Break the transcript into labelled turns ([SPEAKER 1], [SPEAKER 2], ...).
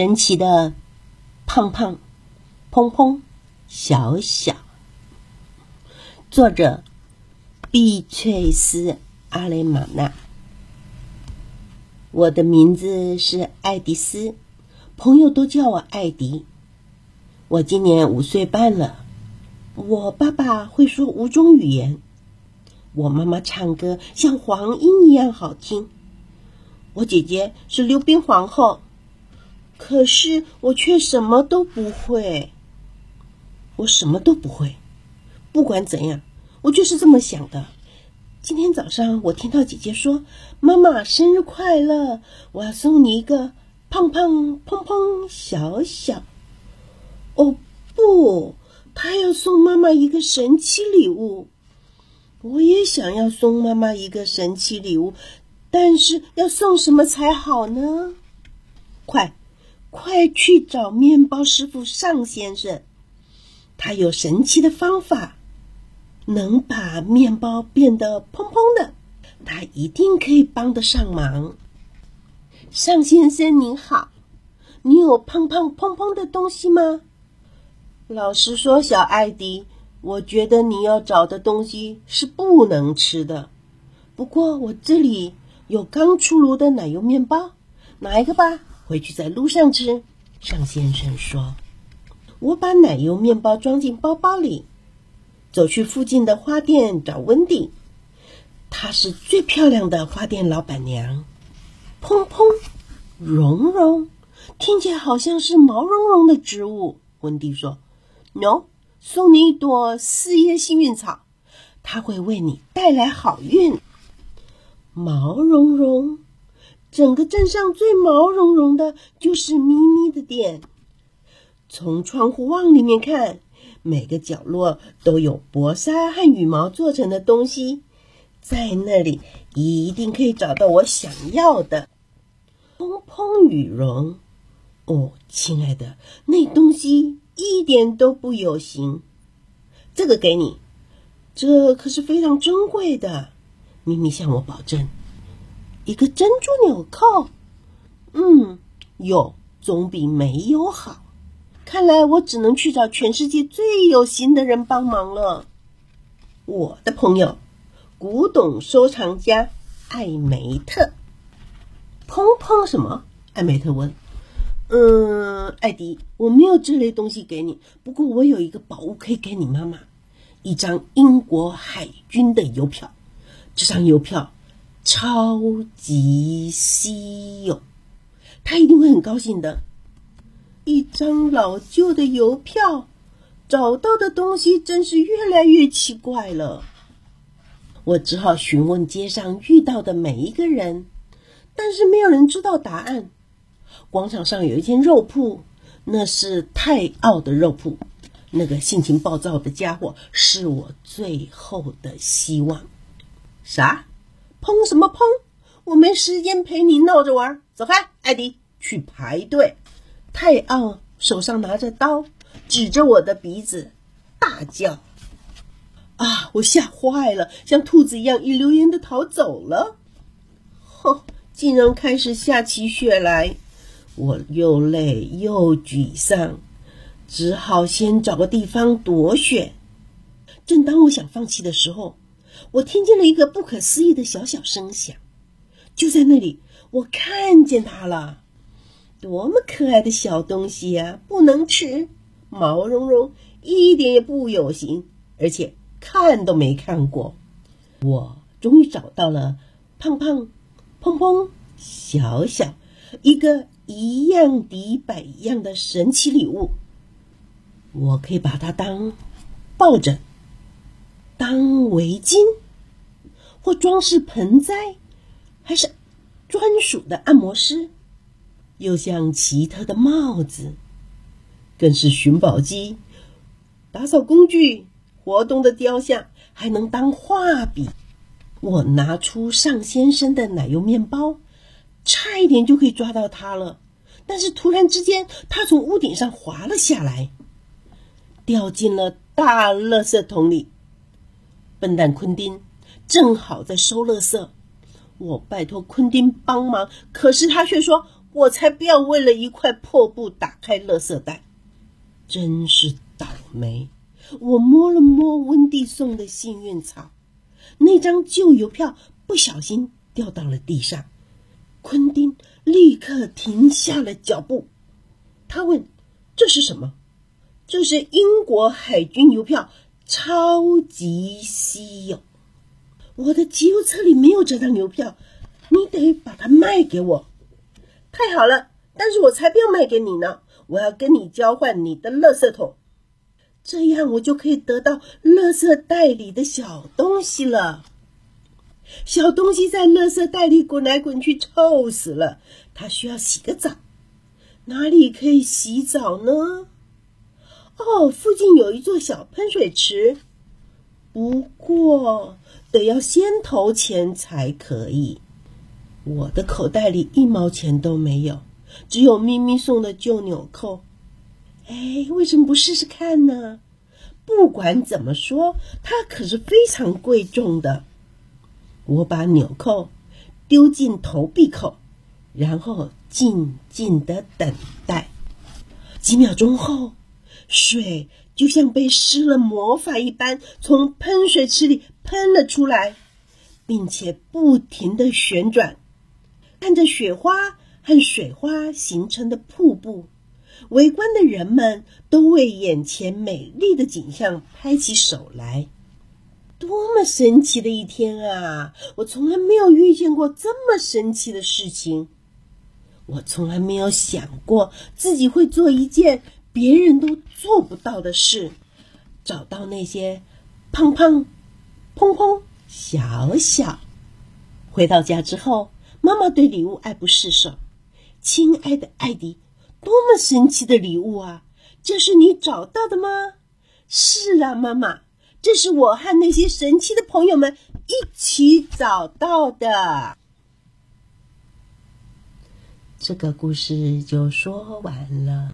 [SPEAKER 1] 神奇的胖胖、砰砰、小小。作者：碧翠丝·阿雷玛纳。我的名字是爱迪丝，朋友都叫我艾迪。我今年五岁半了。我爸爸会说五种语言，我妈妈唱歌像黄莺一样好听。我姐姐是溜冰皇后，可是我却什么都不会。我什么都不会，不管怎样，我就是这么想的。今天早上我听到姐姐说：“妈妈生日快乐，我要送你一个胖胖砰砰小小。”哦不，她要送妈妈一个神奇礼物。我也想要送妈妈一个神奇礼物。但是要送什么才好呢？快，快去找面包师傅尚先生，他有神奇的方法，能把面包变得蓬蓬的，他一定可以帮得上忙。尚先生您好，你有胖胖蓬蓬的东西吗？老实说，小艾迪，我觉得你要找的东西是不能吃的。不过我这里。有刚出炉的奶油面包，拿一个吧，回去在路上吃。尚先生说：“我把奶油面包装进包包里，走去附近的花店找温蒂，她是最漂亮的花店老板娘。”砰砰，绒绒，听起来好像是毛茸茸的植物。温蒂说：“No，送你一朵四叶幸运草，它会为你带来好运。”毛茸茸，整个镇上最毛茸茸的就是咪咪的店。从窗户往里面看，每个角落都有薄纱和羽毛做成的东西，在那里一定可以找到我想要的。蓬蓬羽绒，哦，亲爱的，那东西一点都不有型。这个给你，这可是非常珍贵的。咪咪向我保证，一个珍珠纽扣，嗯，有总比没有好。看来我只能去找全世界最有心的人帮忙了。我的朋友，古董收藏家艾梅特。砰砰什么？艾梅特问。嗯，艾迪，我没有这类东西给你，不过我有一个宝物可以给你妈妈，一张英国海军的邮票。这张邮票超级稀有，他一定会很高兴的。一张老旧的邮票，找到的东西真是越来越奇怪了。我只好询问街上遇到的每一个人，但是没有人知道答案。广场上有一间肉铺，那是泰奥的肉铺。那个性情暴躁的家伙是我最后的希望。啥？砰什么砰？我没时间陪你闹着玩，走开，艾迪，去排队。泰奥手上拿着刀，指着我的鼻子，大叫：“啊！”我吓坏了，像兔子一样一溜烟的逃走了。吼！竟然开始下起雪来，我又累又沮丧，只好先找个地方躲雪。正当我想放弃的时候，我听见了一个不可思议的小小声响，就在那里，我看见它了，多么可爱的小东西呀！不能吃，毛茸茸，一点也不有型，而且看都没看过。我终于找到了胖胖、砰砰、小小一个一样抵百一样的神奇礼物，我可以把它当抱枕。当围巾，或装饰盆栽，还是专属的按摩师，又像奇特的帽子，更是寻宝机、打扫工具、活动的雕像，还能当画笔。我拿出尚先生的奶油面包，差一点就可以抓到他了，但是突然之间，他从屋顶上滑了下来，掉进了大垃圾桶里。笨蛋昆丁正好在收垃圾，我拜托昆丁帮忙，可是他却说我才不要为了一块破布打开垃圾袋，真是倒霉！我摸了摸温蒂送的幸运草，那张旧邮票不小心掉到了地上。昆丁立刻停下了脚步，他问：“这是什么？”“这是英国海军邮票，超级稀有。我的集邮册里没有这张邮票，你得把它卖给我。”“太好了，但是我才不要卖给你呢！我要跟你交换你的垃圾桶，这样我就可以得到垃圾袋里的小东西了。”小东西在垃圾袋里滚来滚去，臭死了。它需要洗个澡，哪里可以洗澡呢？哦，附近有一座小喷水池，不过得要先投钱才可以。我的口袋里一毛钱都没有，只有咪咪送的旧纽扣。哎，为什么不试试看呢？不管怎么说，它可是非常贵重的。我把纽扣丢进投币口，然后静静的等待。几秒钟后，水就像被施了魔法一般，从喷水池里喷了出来，并且不停的旋转。看着雪花和水花形成的瀑布，围观的人们都为眼前美丽的景象拍起手来。多么神奇的一天啊！我从来没有遇见过这么神奇的事情。我从来没有想过自己会做一件别人都做不到的事，找到那些胖胖、砰砰、小小。回到家之后，妈妈对礼物爱不释手。亲爱的艾迪，多么神奇的礼物啊！这是你找到的吗？是啊，妈妈。这是我和那些神奇的朋友们一起找到的。这个故事就说完了。